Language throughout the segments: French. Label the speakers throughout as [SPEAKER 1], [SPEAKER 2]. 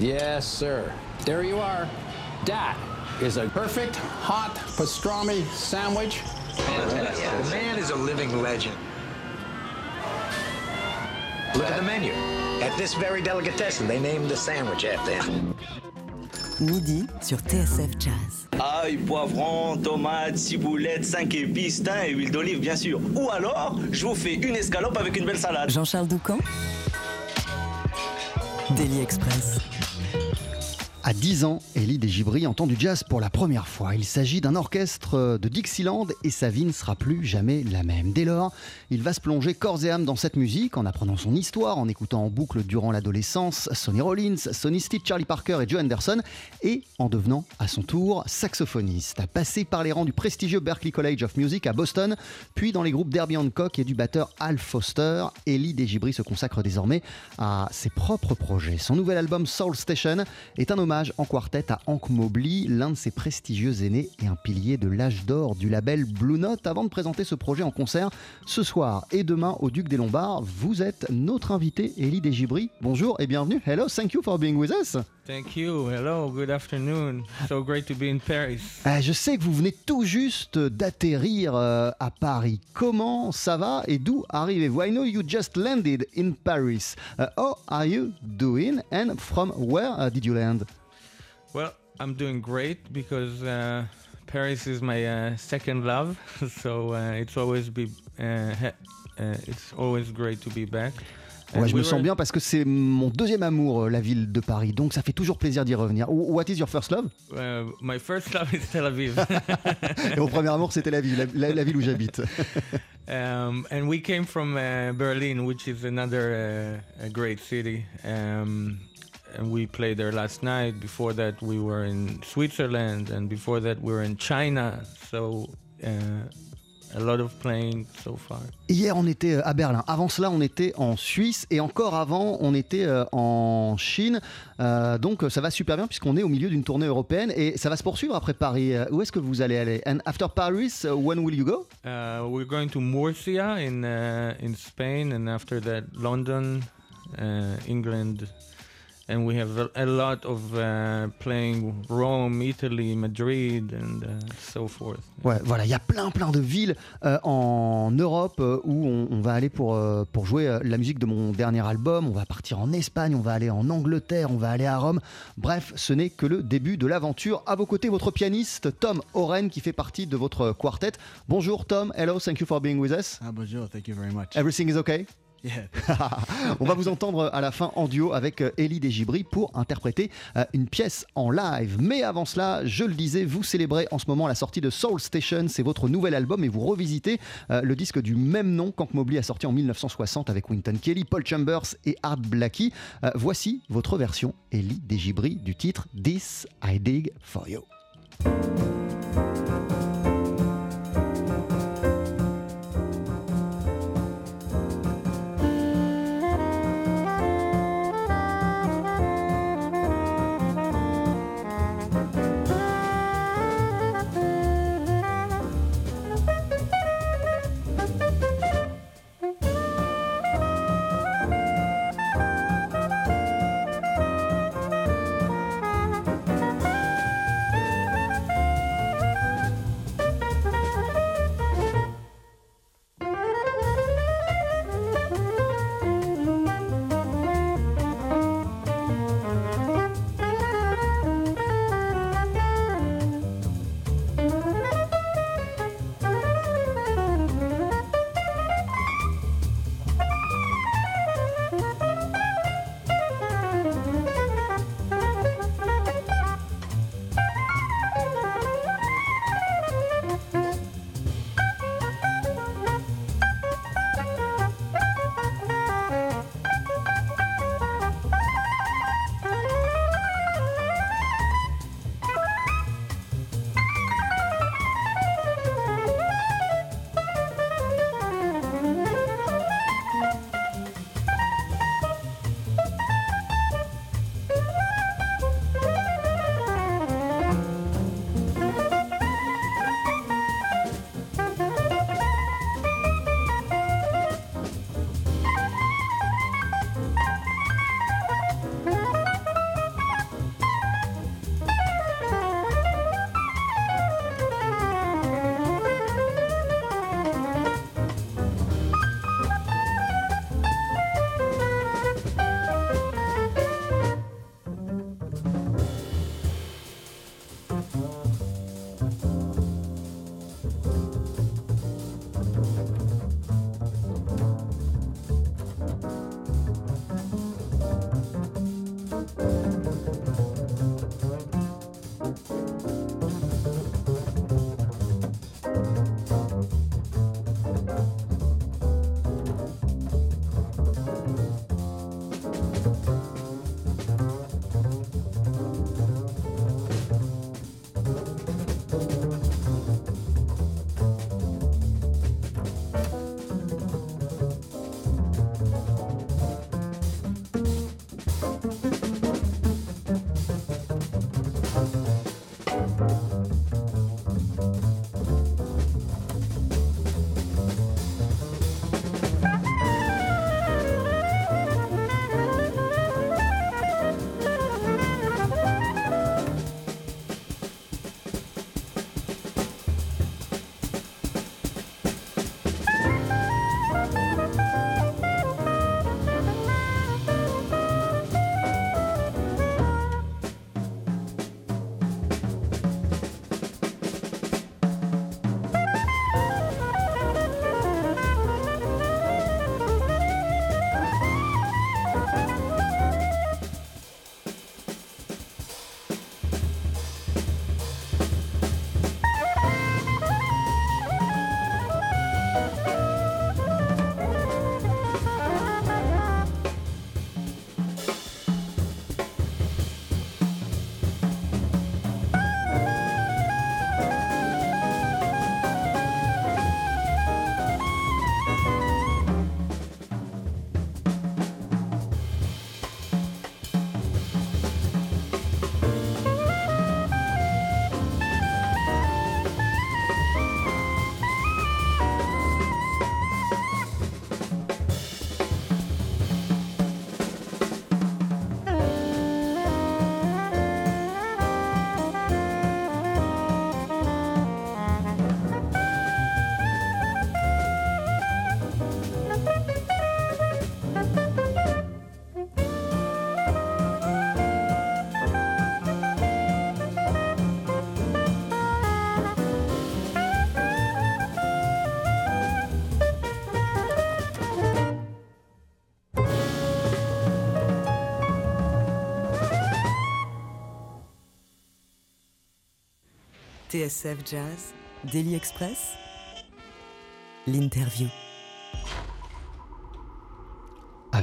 [SPEAKER 1] Yes, sir. There you are. That is a perfect hot pastrami sandwich.
[SPEAKER 2] Fantastic. The man is a living legend. Look at the menu. At this very delicatessen, they named the sandwich after him.
[SPEAKER 3] Midi sur TSF Jazz.
[SPEAKER 4] Ail, poivron, tomates, ciboulette, 5 épices, thym et huile d'olive, bien sûr. Ou alors, je vous fais une escalope avec une belle salade.
[SPEAKER 3] Jean-Charles Doucan Daily Express.
[SPEAKER 5] À 10 ans, Elie Desgibri entend du jazz pour la première fois. Il s'agit d'un orchestre de Dixieland et sa vie ne sera plus jamais la même. Dès lors, il va se plonger corps et âme dans cette musique en apprenant son histoire, en écoutant en boucle durant l'adolescence Sonny Rollins, Sonny Stitt, Charlie Parker et Joe Anderson et en devenant à son tour saxophoniste. Passé par les rangs du prestigieux Berklee College of Music à Boston, puis dans les groupes d'Herbie Hancock et du batteur Al Foster, Elie Desgibri se consacre désormais à ses propres projets. Son nouvel album Soul Station est un hommage en quartet à Hank Mobley, l'un de ses prestigieux aînés et un pilier de l'âge d'or du label Blue Note. Avant de présenter ce projet en concert ce soir et demain au Duc des Lombards, vous êtes notre invité Elie Desgibri. Bonjour et bienvenue. Hello, thank you for being with us.
[SPEAKER 6] Thank you. Hello, good afternoon. So great to be in Paris.
[SPEAKER 5] Euh, je sais que vous venez tout juste d'atterrir euh, à Paris. Comment ça va et d'où arrivez-vous? I know you just landed in Paris. Uh, how are you doing and from where uh, did you land?
[SPEAKER 6] Well, I'm doing great because uh, Paris is my uh, second love. so uh, it's always be uh, uh, it's always great to be back.
[SPEAKER 5] Ouais, je me sens bien parce que c'est mon deuxième amour, euh, la ville de Paris. Donc ça fait toujours plaisir d'y revenir. Wh- What is your first love?
[SPEAKER 6] Uh, my first love is Tel Aviv.
[SPEAKER 5] Et mon premier amour, c'était la ville, la, la- la ville où j'habite.
[SPEAKER 6] um, and we came from uh, Berlin, which is another uh, a great city. Um, and we played there last night. Before that, we were in Switzerland, and before that, we were in China. So uh, a lot of playing so far.
[SPEAKER 5] Hier, on était euh, à Berlin. Avant cela, on était en Suisse. Et encore avant, on était euh, en Chine. Euh, donc ça va super bien puisqu'on est au milieu d'une tournée européenne. Et ça va se poursuivre après Paris. Euh, Où est-ce que vous allez aller? And after Paris, uh, when will you go?
[SPEAKER 6] Uh, we're going to Murcia in uh, in Spain, and after that, London, uh, England, and we have a, a lot of uh, playing Rome, Italy, Madrid, and uh, so forth.
[SPEAKER 5] Ouais, voilà, il y a plein plein de villes euh, en Europe euh, où on, on va aller pour, euh, pour jouer euh, la musique de mon dernier album. On va partir en Espagne, on va aller en Angleterre, on va aller à Rome. Bref, ce n'est que le début de l'aventure. À vos côtés, votre pianiste Tom Oren qui fait partie de votre quartet. Bonjour Tom, hello, thank you for being with us.
[SPEAKER 7] Ah bonjour, thank you very much.
[SPEAKER 5] Everything is okay? On va vous entendre à la fin en duo avec euh, Elie Desgibri pour interpréter euh, une pièce en live. Mais avant cela, je le disais, vous célébrez en ce moment la sortie de Soul Station. C'est votre nouvel album et vous revisitez euh, le disque du même nom qu'Hank Mobley a sorti en 1960 avec Winton Kelly, Paul Chambers et Art. Euh, voici votre version, Elie Desgibri, du titre This I Dig For You.
[SPEAKER 3] TSF Jazz, Daily Express, l'interview.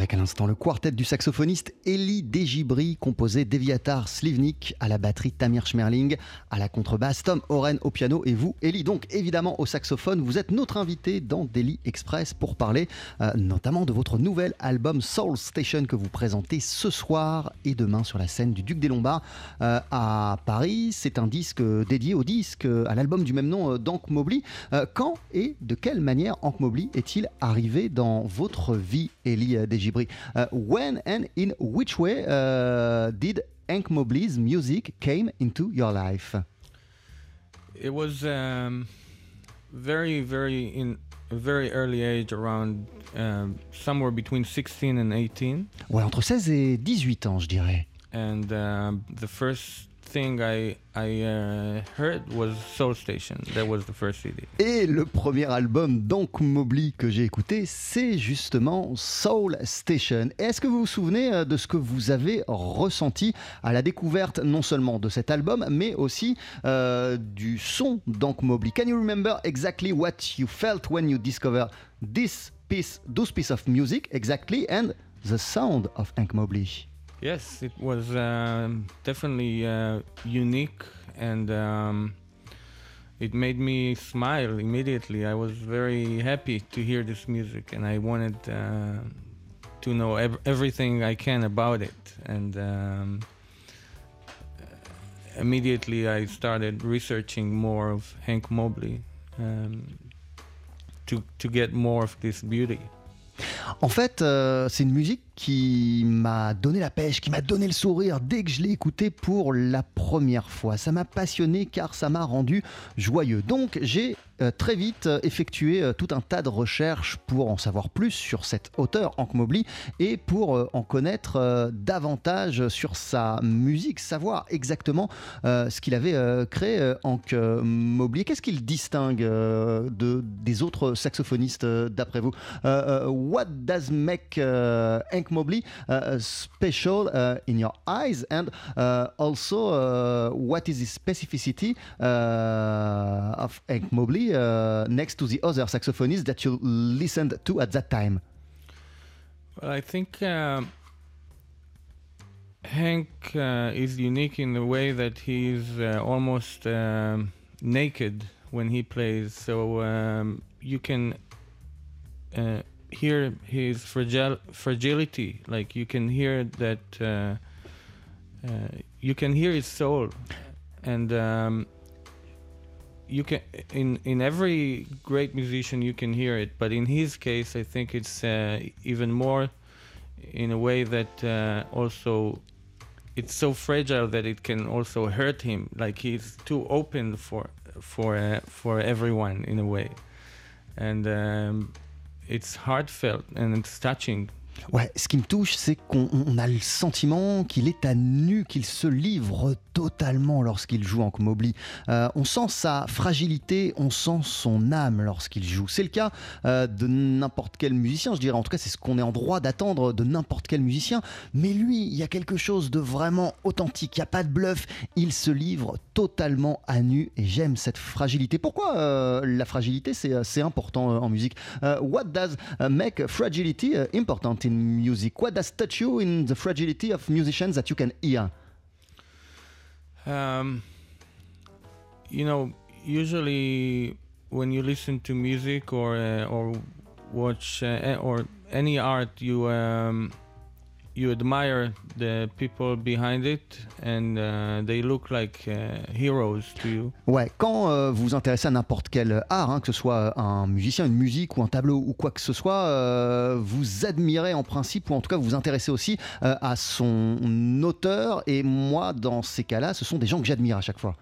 [SPEAKER 5] À l'instant le quartet du saxophoniste Eli Dejibri, composé d'Eviatar Slivnik à la batterie Tamir Schmerling, à la contrebasse Tom Oren au piano et vous, Eli, donc évidemment au saxophone. Vous êtes notre invité dans Daily Express pour parler euh, notamment de votre nouvel album Soul Station que vous présentez ce soir et demain sur la scène du Duc des Lombards euh, à Paris. C'est un disque dédié au disque, à l'album du même nom euh, d'Ank Mobley. Euh, quand et de quelle manière Ank Mobley est-il arrivé dans votre vie, Eli Dejibri? Uh, when and in which way uh, did Hank Mobley's music came into your life?
[SPEAKER 6] It was um, very, very in a very early age, around um, somewhere between 16 and 18.
[SPEAKER 5] Ouais, entre 16 et 18 ans, je dirais.
[SPEAKER 6] And um, the first thing I I uh, heard was Soul Station. That was the first CD.
[SPEAKER 5] Et le premier album d'Ank Mobley que j'ai écouté, c'est justement Soul Station. Est-ce que vous vous souvenez euh, de ce que vous avez ressenti à la découverte non seulement de cet album, mais aussi euh, du son d'Ank Mobley Can you remember exactly what you felt when you discovered this piece, those piece of music exactly, and the sound of Hank Mobley?
[SPEAKER 6] Yes, it was um, definitely uh, unique and um, it made me smile immediately. I was very happy to hear this music and I wanted uh, to know ev- everything I can about it. And um, immediately I started researching more of Hank Mobley um, to, to get more of this beauty.
[SPEAKER 5] En fait, euh, c'est une musique qui m'a donné la pêche, qui m'a donné le sourire dès que je l'ai écouté pour la première fois. Ça m'a passionné car ça m'a rendu joyeux. Donc j'ai très vite euh, effectué euh, tout un tas de recherches pour en savoir plus sur cet auteur, Hank Mobley, et pour euh, en connaître euh, davantage sur sa musique, savoir exactement euh, ce qu'il avait euh, créé, euh, Hank euh, Mobley. Qu'est-ce qu'il distingue euh, de, des autres saxophonistes euh, d'après vous? Euh, euh, What does make Hank Mobley special uh, in your eyes, and uh, also uh, what is the specificity of Hank Mobley? Uh, next to the other saxophonists that you listened to at that time?
[SPEAKER 6] Well, I think um, Hank uh, is unique in the way that he's uh, almost um, naked when he plays, so um, you can uh, hear his fragile fragility. Like you can hear that uh, uh, you can hear his soul, and um, you can in in every great musician you can hear it. But in his case, I think it's uh, even more in a way that uh, also it's so fragile that it can also hurt him. Like he's too open for for uh, for everyone in a way, and um, it's heartfelt and it's touching.
[SPEAKER 5] Ouais, ce qui me touche, c'est qu'on on a le sentiment qu'il est à nu, qu'il se livre totalement lorsqu'il joue en Mobley. Euh, on sent sa fragilité, on sent son âme lorsqu'il joue. C'est le cas euh, de n'importe quel musicien, je dirais. En tout cas, c'est ce qu'on est en droit d'attendre de n'importe quel musicien. Mais lui, il y a quelque chose de vraiment authentique. Il n'y a pas de bluff. Il se livre totalement à nu et j'aime cette fragilité. Pourquoi euh, la fragilité, c'est euh, important en musique? What does make fragility important? In music? What does touch you in the fragility of musicians that you can hear?
[SPEAKER 6] Um, you know, usually when you listen to music or uh, or watch uh, or any art, you um, you admire the people behind it, and uh, they look like uh, heroes to you.
[SPEAKER 5] Ouais, quand euh, vous vous intéressez à n'importe quel art, hein, que ce soit un musicien, une musique ou un tableau ou quoi que ce soit, euh, vous admirez en principe, ou en tout cas vous vous intéressez aussi euh, à son auteur. Et moi, dans ces cas-là, ce sont des gens que j'admire à chaque fois.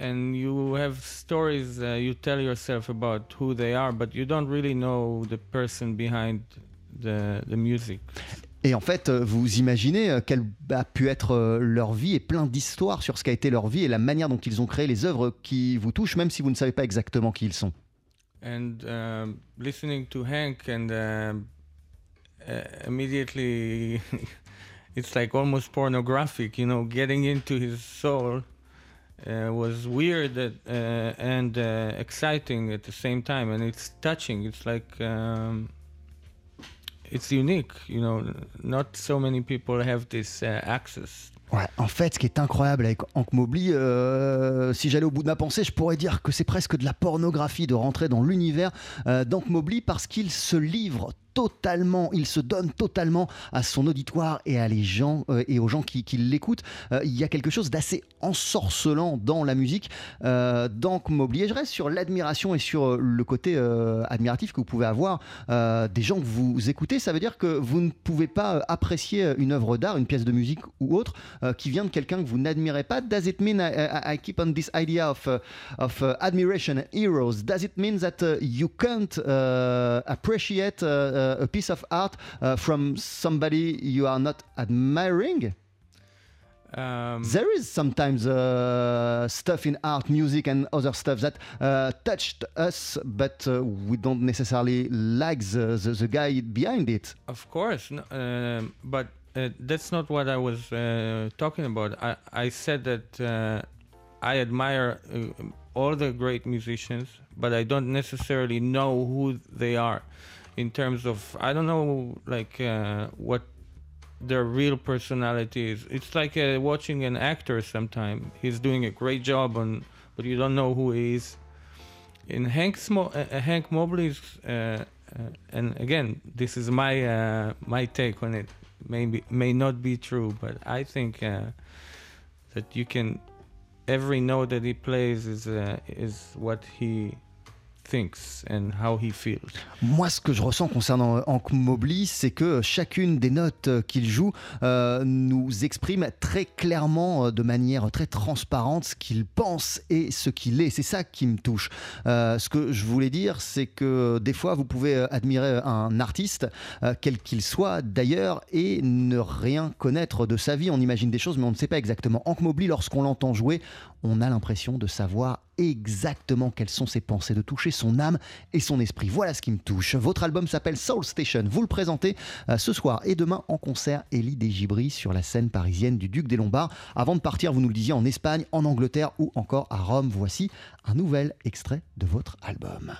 [SPEAKER 6] and you have stories uh, you tell yourself about who they are, but you don't really know the person behind the the music.
[SPEAKER 5] Et en fait, euh, vous imaginez euh, quelle a pu être euh, leur vie et plein d'histoires sur ce qu'a été leur vie et la manière dont ils ont créé les œuvres qui vous touchent, même si vous ne savez pas exactement qui ils sont.
[SPEAKER 6] And um, listening to Hank and um, uh, immediately, it's like almost pornographic, you know, getting into his soul uh, was weird uh, and uh, exciting at the same time, and it's touching. It's like um, it's unique, you know. Not so many people have this uh, access
[SPEAKER 5] Ouais, en fait, ce qui est incroyable avec Hank Mobley, euh, si j'allais au bout de ma pensée, je pourrais dire que c'est presque de la pornographie de rentrer dans l'univers euh, d'Hank Mobley parce qu'il se livre totalement, il se donne totalement à son auditoire et à les gens euh, et aux gens qui, l'écoutent. Euh, il y a quelque chose d'assez ensorcelant dans la musique. Euh, donc m'oubliez, je sur l'admiration et sur le côté admiratif que vous pouvez avoir des gens que vous écoutez. Ça veut dire que vous ne pouvez pas apprécier une œuvre d'art, une pièce de musique ou autre qui vient de quelqu'un que vous n'admirez pas. Does it mean I, keep on this idea of uh, uh, admiration heroes? Does it mean that uh, you can't appreciate a piece of art uh, from somebody you are not admiring?
[SPEAKER 6] Um,
[SPEAKER 5] There is sometimes uh, stuff in art, music, and other stuff that uh, touched us, but uh, we don't necessarily like the, the, the guy behind it.
[SPEAKER 6] Of course, no, um but uh, that's not what I was uh, talking about. I, I said that uh, I admire uh, all the great musicians, but I don't necessarily know who they are in terms of, I don't know, like, uh, what their real personality is. It's like uh, watching an actor sometime. He's doing a great job, on, but you don't know who he is. In Hank, Smo- uh, uh, Hank Mobley's, uh, uh, and again, this is my my take on it. Maybe may not be true, but I think that you can. Every note that he plays is is what he
[SPEAKER 5] Moi, ce que je ressens concernant Hank Mobley, c'est que chacune des notes qu'il joue euh, nous exprime très clairement, euh, de manière très transparente, ce qu'il pense et ce qu'il est. C'est ça qui me touche. Euh, ce que je voulais dire, c'est que des fois, vous pouvez admirer un artiste, quel qu'il soit d'ailleurs, et ne rien connaître de sa vie. On imagine des choses, mais on ne sait pas exactement. Hank Mobley, lorsqu'on l'entend jouer, on a l'impression de savoir exactement quelles sont ses pensées, de toucher son âme et son esprit. Voilà ce qui me touche. Votre album s'appelle Soul Station. Vous le présentez euh, ce soir et demain en concert Elie Desgibri sur la scène parisienne du Duc des Lombards. Avant de partir, vous nous le disiez, en Espagne, en Angleterre ou encore à Rome. Voici un nouvel extrait de votre album.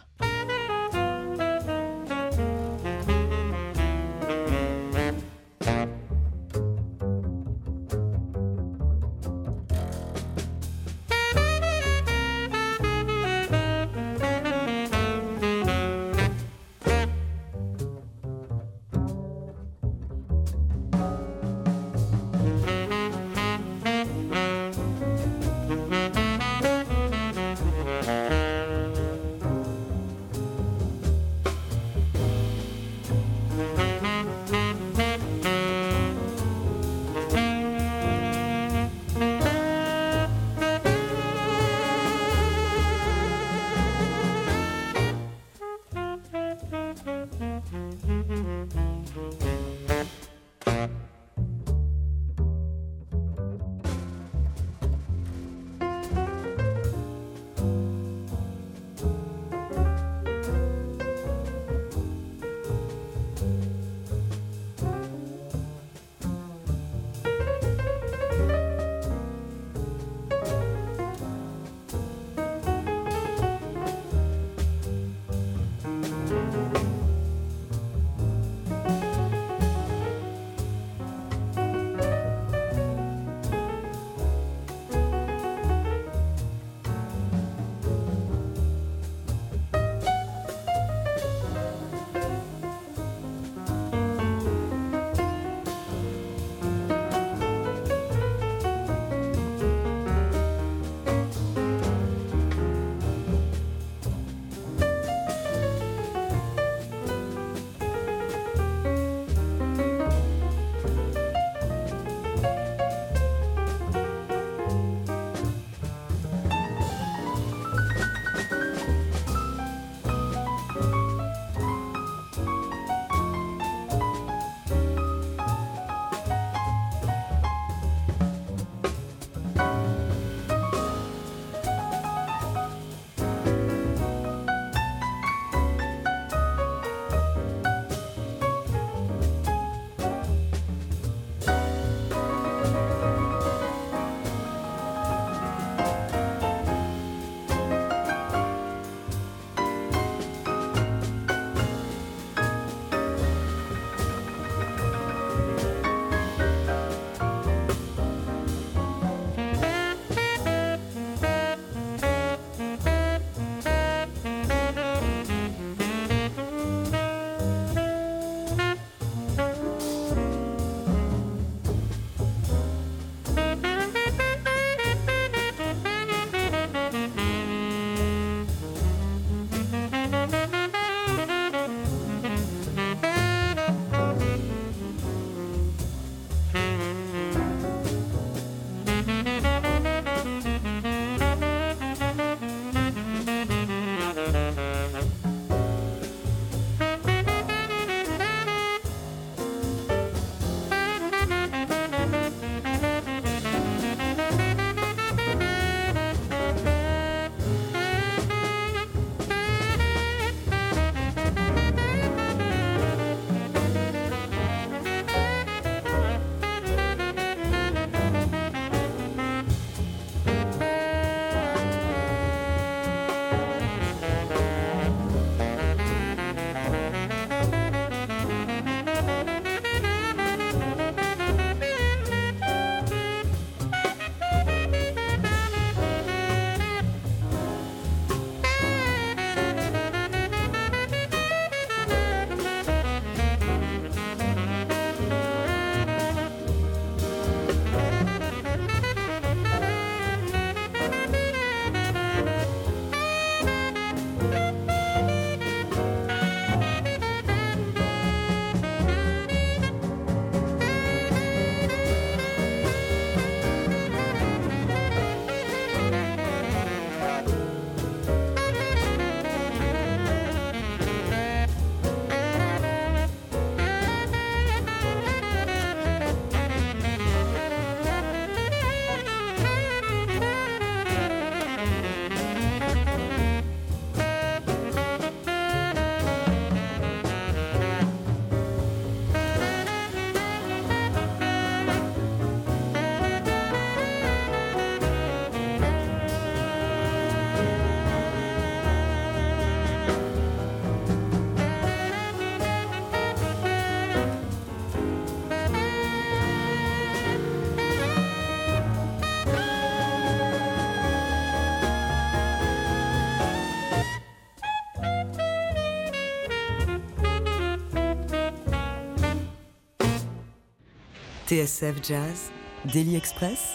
[SPEAKER 3] TSF Jazz, Daily Express,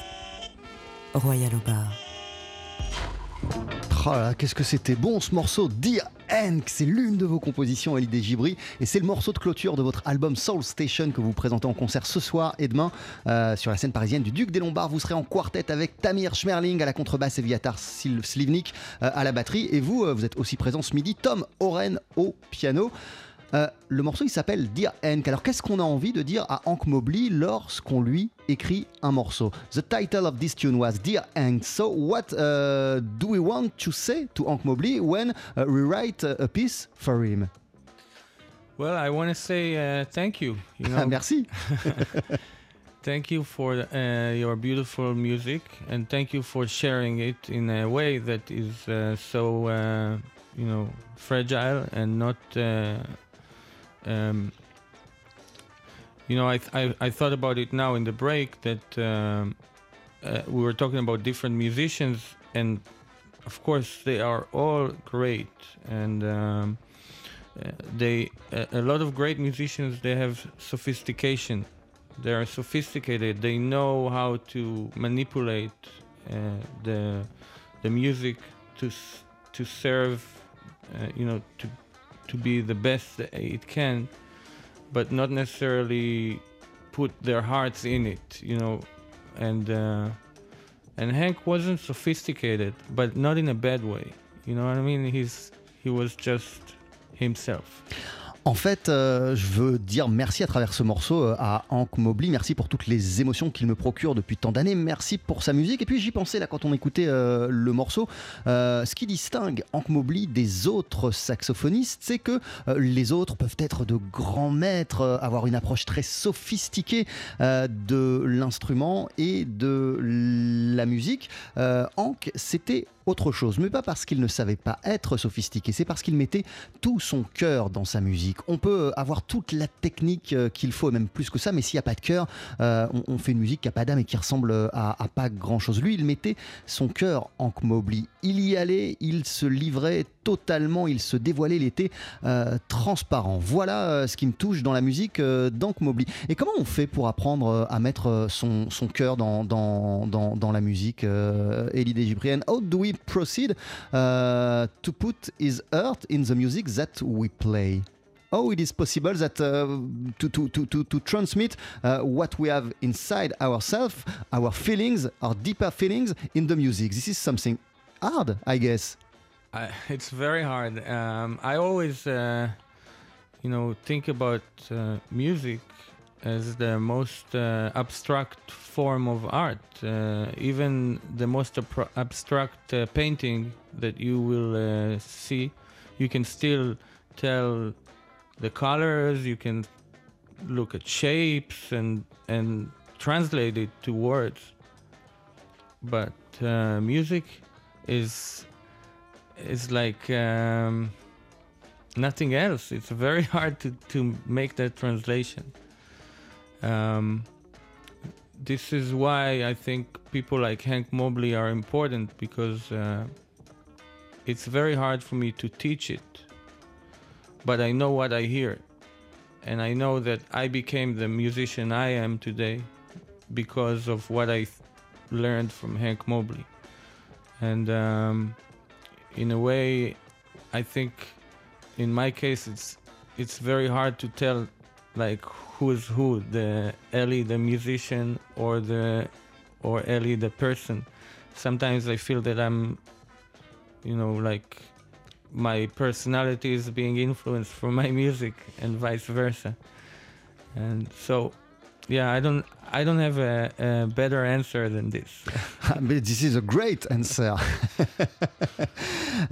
[SPEAKER 3] Royal au bar.
[SPEAKER 5] Oh qu'est-ce que c'était bon ce morceau Dear Hank, c'est l'une de vos compositions Elie Gibri et c'est le morceau de clôture de votre album Soul Station que vous présentez en concert ce soir et demain euh, sur la scène parisienne du Duc des Lombards. Vous serez en quartet avec Tamir Schmerling à la contrebasse et Viatar Slivnik euh, à la batterie et vous, euh, vous êtes aussi présent ce midi, Tom Oren au piano. Euh, le morceau il s'appelle Dear Hank. Alors qu'est-ce qu'on a envie de dire à Hank Mobley lorsqu'on lui écrit un morceau? The title of this tune was Dear Hank. So what uh, do we want to say to Hank Mobley when uh, we write a piece for him?
[SPEAKER 6] Well, I want to say uh, thank you. You know,
[SPEAKER 5] Merci.
[SPEAKER 6] thank you for uh, your beautiful music, and thank you for sharing it in a way that is uh, so, uh, you know, fragile and not. Uh, um, you know, I, I I thought about it now in the break that um, uh, we were talking about different musicians, and of course they are all great, and um, uh, they a, a lot of great musicians they have sophistication. They are sophisticated. They know how to manipulate uh, the the music to to serve uh, you know to to be the best it can but not necessarily put their hearts in it you know? And uh, and Hank wasn't sophisticated but not in a bad way you know what I mean? He's he was just himself
[SPEAKER 5] En fait, euh, je veux dire merci à travers ce morceau euh, à Hank Mobley. Merci pour toutes les émotions qu'il me procure depuis tant d'années. Merci pour sa musique. Et puis j'y pensais là quand on écoutait euh, le morceau. Ce qui distingue Hank Mobley des autres saxophonistes, c'est que les autres peuvent être de grands maîtres, avoir une approche très sophistiquée de l'instrument et de la musique. Hank, c'était autre chose, mais pas parce qu'il ne savait pas être sophistiqué, c'est parce qu'il mettait tout son cœur dans sa musique. On peut avoir toute la technique euh, qu'il faut, même plus que ça, mais s'il n'y a pas de cœur, euh, on, on fait une musique qui n'a pas d'âme et qui ressemble à, pas grand-chose. Lui, il mettait son cœur en Mobley. Il y allait, il se livrait totalement, il se dévoilait, il était euh, transparent. Voilà euh, ce qui me touche dans la musique euh. Et comment on fait pour apprendre euh, à mettre euh, son, cœur dans, dans, dans, dans la musique, euh, Desgibrian How do we proceed uh, to put his heart in the music that we play? How it is possible that uh, to, to, to, to, transmit uh, what we have inside ourselves, our feelings, our deeper feelings in the music? This is something hard, I guess.
[SPEAKER 6] It's very hard. Um, I always, uh, you know, think about uh, music as the most uh, abstract form of art. Uh, even the most appro- abstract uh, painting that you will uh, see, you can still tell the colors. You can look at shapes and and translate it to words. But uh, music is is like um, nothing else. It's very hard to, to make that translation. Um, this is why I think people like Hank Mobley are important because uh, it's very hard for me to teach it. But I know what I hear. And I know that I became the musician I am today because of what I learned from Hank Mobley. And um, in a way, I think in my case it's it's very hard to tell like who's who the Ellie the musician or the or Ellie the person. Sometimes I feel that I'm you know like my personality is being influenced from my music and vice versa. And so yeah, I don't I don't have a, better answer than this.
[SPEAKER 5] But this is a great answer.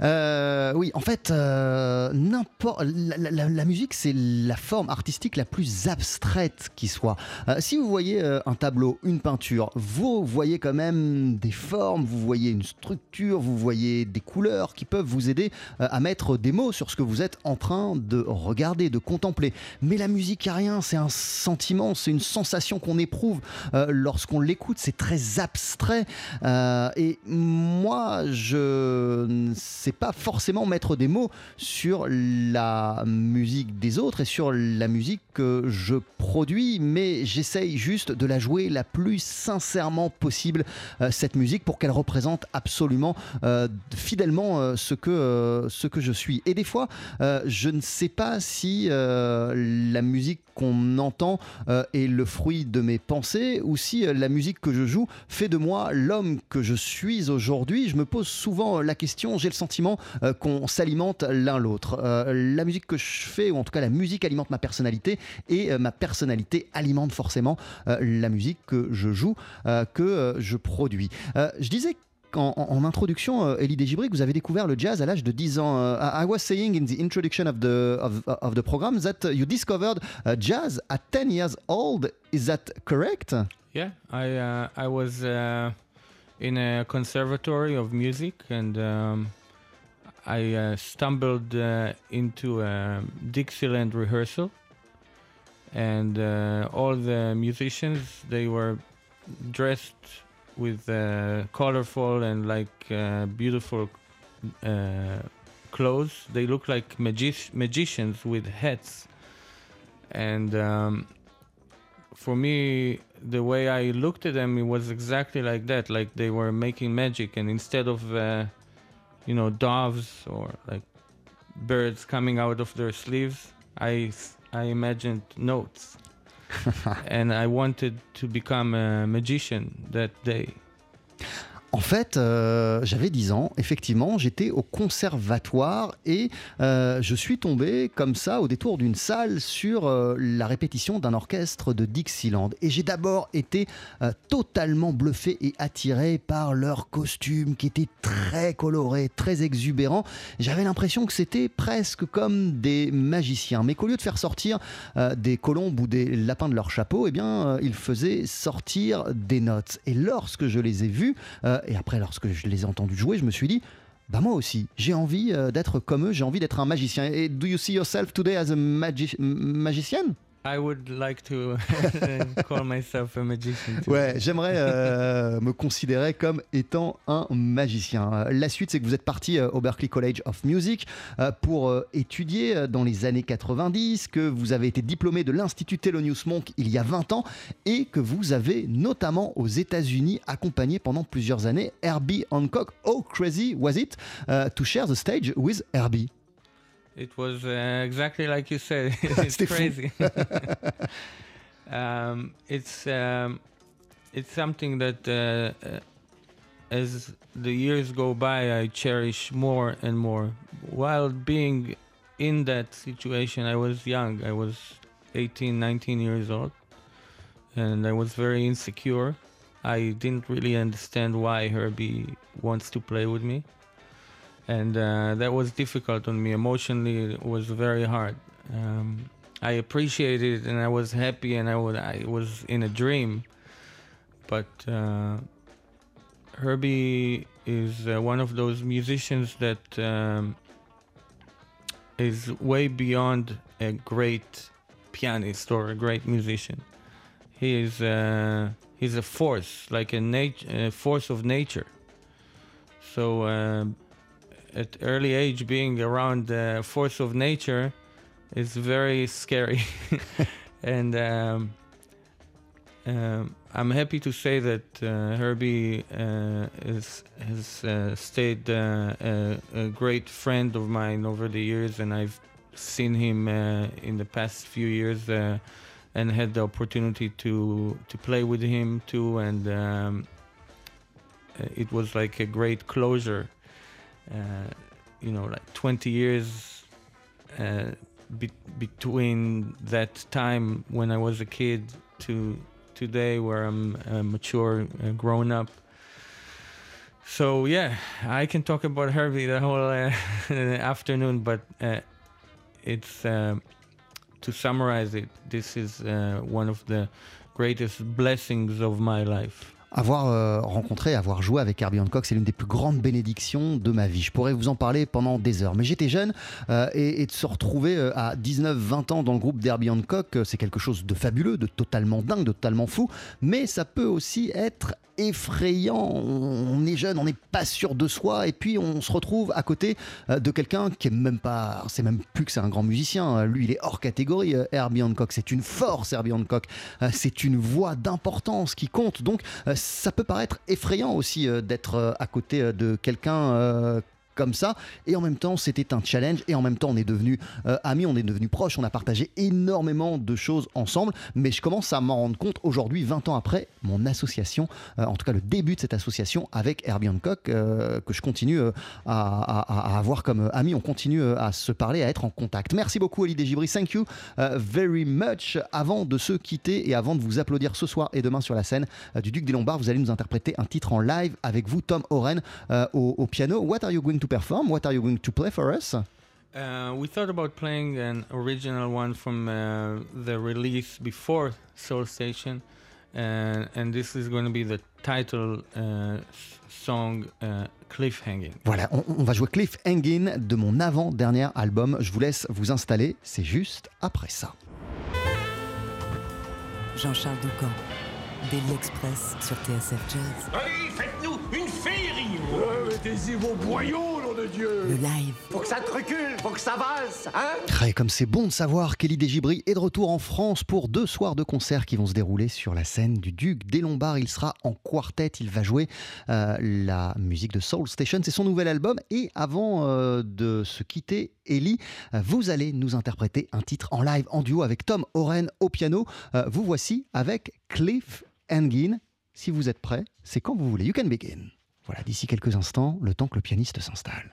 [SPEAKER 5] Euh, oui, en fait, euh, n'importe la, musique, c'est la forme artistique la plus abstraite qui soit. Euh, si vous voyez un tableau, une peinture, vous voyez quand même des formes, vous voyez une structure, vous voyez des couleurs qui peuvent vous aider à mettre des mots sur ce que vous êtes en train de regarder, de contempler. Mais la musique, a rien, c'est un sentiment, c'est une sensation qu'on éprouve euh, lorsqu'on l'écoute, c'est très abstrait. Euh, et moi, je ne sais pas forcément mettre des mots sur la musique des autres et sur la musique que je produis, mais j'essaye juste de la jouer la plus sincèrement possible, euh, cette musique, pour qu'elle représente absolument fidèlement ce, que, ce que je suis. Et des fois, je ne sais pas si la musique qu'on entend est le fruit de mes pensées ou si euh, la musique que je joue fait de moi l'homme que je suis aujourd'hui. Je me pose souvent la question, j'ai le sentiment euh, qu'on s'alimente l'un l'autre. Euh, la musique que je fais, ou en tout cas la musique alimente ma personnalité et euh, ma personnalité alimente forcément euh, la musique que je joue, euh, que euh, je produis. Euh, je disais en, introduction, euh, Elie Desgibri, vous avez découvert le jazz à l'âge de 10 ans. Euh, I was saying in the introduction of the, of, the program that you discovered uh, jazz at 10 years old. Is that correct?
[SPEAKER 6] Yeah, I uh, I was uh, in a conservatory of music, and um, I uh, stumbled into a Dixieland rehearsal, and all the musicians they were dressed with uh, colorful and like uh, beautiful uh, clothes. They look like magi- magicians with hats, and. Um, for me, the way I looked at them, it was exactly like that. Like they were making magic, and instead of, uh, you know, doves or like birds coming out of their sleeves, I I imagined notes, and I wanted to become a magician that day.
[SPEAKER 5] En fait, euh, j'avais 10 ans, effectivement, j'étais au conservatoire et euh, je suis tombé comme ça au détour d'une salle sur euh, la répétition d'un orchestre de Dixieland. Et j'ai d'abord été totalement bluffé et attiré par leurs costumes qui étaient très colorés, très exubérants. J'avais l'impression que c'était presque comme des magiciens, mais qu'au lieu de faire sortir des colombes ou des lapins de leur chapeau, eh bien, ils faisaient sortir des notes. Et lorsque je les ai vus, et après lorsque je les ai entendus jouer, je me suis dit, bah moi aussi, j'ai envie euh, d'être comme eux, j'ai envie d'être un magicien. Et do you see yourself today as a magi- magician?
[SPEAKER 6] I would like to call myself a magician. too.
[SPEAKER 5] Ouais, j'aimerais euh, me considérer comme étant un magicien. La suite, c'est que vous êtes parti euh, au Berklee College of Music euh, pour étudier dans les années 90, que vous avez été diplômé de l'Institut Thelonious Monk il y a 20 ans et que vous avez notamment aux États-Unis accompagné pendant plusieurs années Herbie Hancock. How crazy was it? To share the stage with Herbie
[SPEAKER 6] It was uh, exactly like you said. it's crazy. um, it's um, it's something that uh, uh, as the years go by, I cherish more and more. While being in that situation, I was young. I was 18, 19 years old, and I was very insecure. I didn't really understand why Herbie wants to play with me and uh, that was difficult on me emotionally. It was very hard. Um, I appreciated it, and I was happy, and I was I was in a dream. But uh, Herbie is uh, one of those musicians that um, is way beyond a great pianist or a great musician. He is uh, he's a force, like a, nat- a force of nature. So. At early age being around the force of nature is very scary. And um, um, I'm happy to say that uh, Herbie uh, is, has uh, stayed uh, a, a great friend of mine over the years, and I've seen him uh, in the past few years uh, and had the opportunity to to play with him too, and um, it was like a great closure you know, like 20 years uh, be- between that time when I was a kid to today where I'm uh, mature, uh, grown up. So yeah, I can talk about Herbie the whole uh, afternoon, but uh, it's uh, to summarize it. This is uh, one of the greatest blessings of my life.
[SPEAKER 5] Avoir euh, rencontré, avoir joué avec Herbie Hancock, c'est l'une des plus grandes bénédictions de ma vie. Je pourrais vous en parler pendant des heures. Mais j'étais jeune euh, et, de se retrouver euh, à 19-20 ans dans le groupe d'Herbie Hancock, c'est quelque chose de fabuleux, de totalement dingue, de totalement fou. Mais ça peut aussi être effrayant. On est jeune, on n'est pas sûr de soi, et puis on se retrouve à côté euh, de quelqu'un qui est même pas, c'est même plus que c'est un grand musicien. Lui, il est hors catégorie. euh, Herbie Hancock, c'est une force. Herbie Hancock, Euh, c'est une voix d'importance qui compte. Donc, ça peut paraître effrayant aussi d'être à côté de quelqu'un. Comme ça. Et en même temps c'était un challenge. Et en même temps on est devenu euh, amis on est devenu proches on a partagé énormément de choses ensemble. Mais je commence à m'en rendre compte aujourd'hui 20 ans après mon association euh, en tout cas le début de cette association avec Herbie Hancock euh, que je continue euh, à, avoir comme ami on continue à se parler à être en contact. Merci beaucoup Elie Desgibri thank you very much. Avant de se quitter et avant de vous applaudir ce soir et demain sur la scène du Duc des Lombards vous allez nous interpréter un titre en live avec vous Tom Oren au, au piano. What are you going to perform? What are you going to play for us?
[SPEAKER 6] Uh, we thought about playing an original one from uh, the release before Soul Station, and and this is going to be the title uh, song, uh, Cliffhanging.
[SPEAKER 5] Voilà, on, on va jouer Cliff Hangin de mon avant-dernier album. Je vous laisse vous installer, c'est juste après ça.
[SPEAKER 3] Jean-Charles Doucan, Daily Express sur TSF Jazz.
[SPEAKER 7] Allez, Mettez-y vos boyaux, nom de Dieu
[SPEAKER 3] Le live,
[SPEAKER 2] Faut que ça te recule, faut que ça vase, hein
[SPEAKER 5] Et comme c'est bon de savoir qu'Elie Desgibri est de retour en France pour deux soirs de concerts qui vont se dérouler sur la scène du Duc des Lombards. Il sera en quartet, il va jouer euh, la musique de Soul Station, c'est son nouvel album. Et avant euh, de se quitter, Ellie, euh, vous allez nous interpréter un titre en live, en duo avec Tom Oren au piano. Euh, vous voici avec Cliff Hangin. Si vous êtes prêts, c'est quand vous voulez. You can begin. Voilà, d'ici quelques instants, le temps que le pianiste s'installe.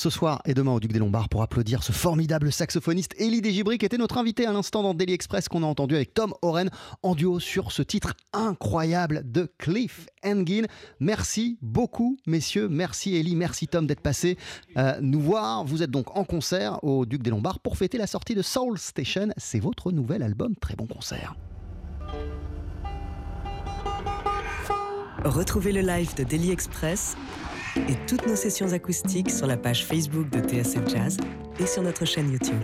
[SPEAKER 5] Ce soir et demain au Duc des Lombards pour applaudir ce formidable saxophoniste Elie Desgibri qui était notre invité à l'instant dans Daily Express qu'on a entendu avec Tom Oren en duo sur ce titre incroyable de Cliff Engin. Merci beaucoup messieurs, merci Elie, merci Tom d'être passé euh, nous voir. Vous êtes donc en concert au Duc des Lombards pour fêter la sortie de Soul Station. C'est votre nouvel album. Très bon concert.
[SPEAKER 3] Retrouvez le live de Daily Express et toutes nos sessions acoustiques sur la page Facebook de TSF Jazz et sur notre chaîne YouTube.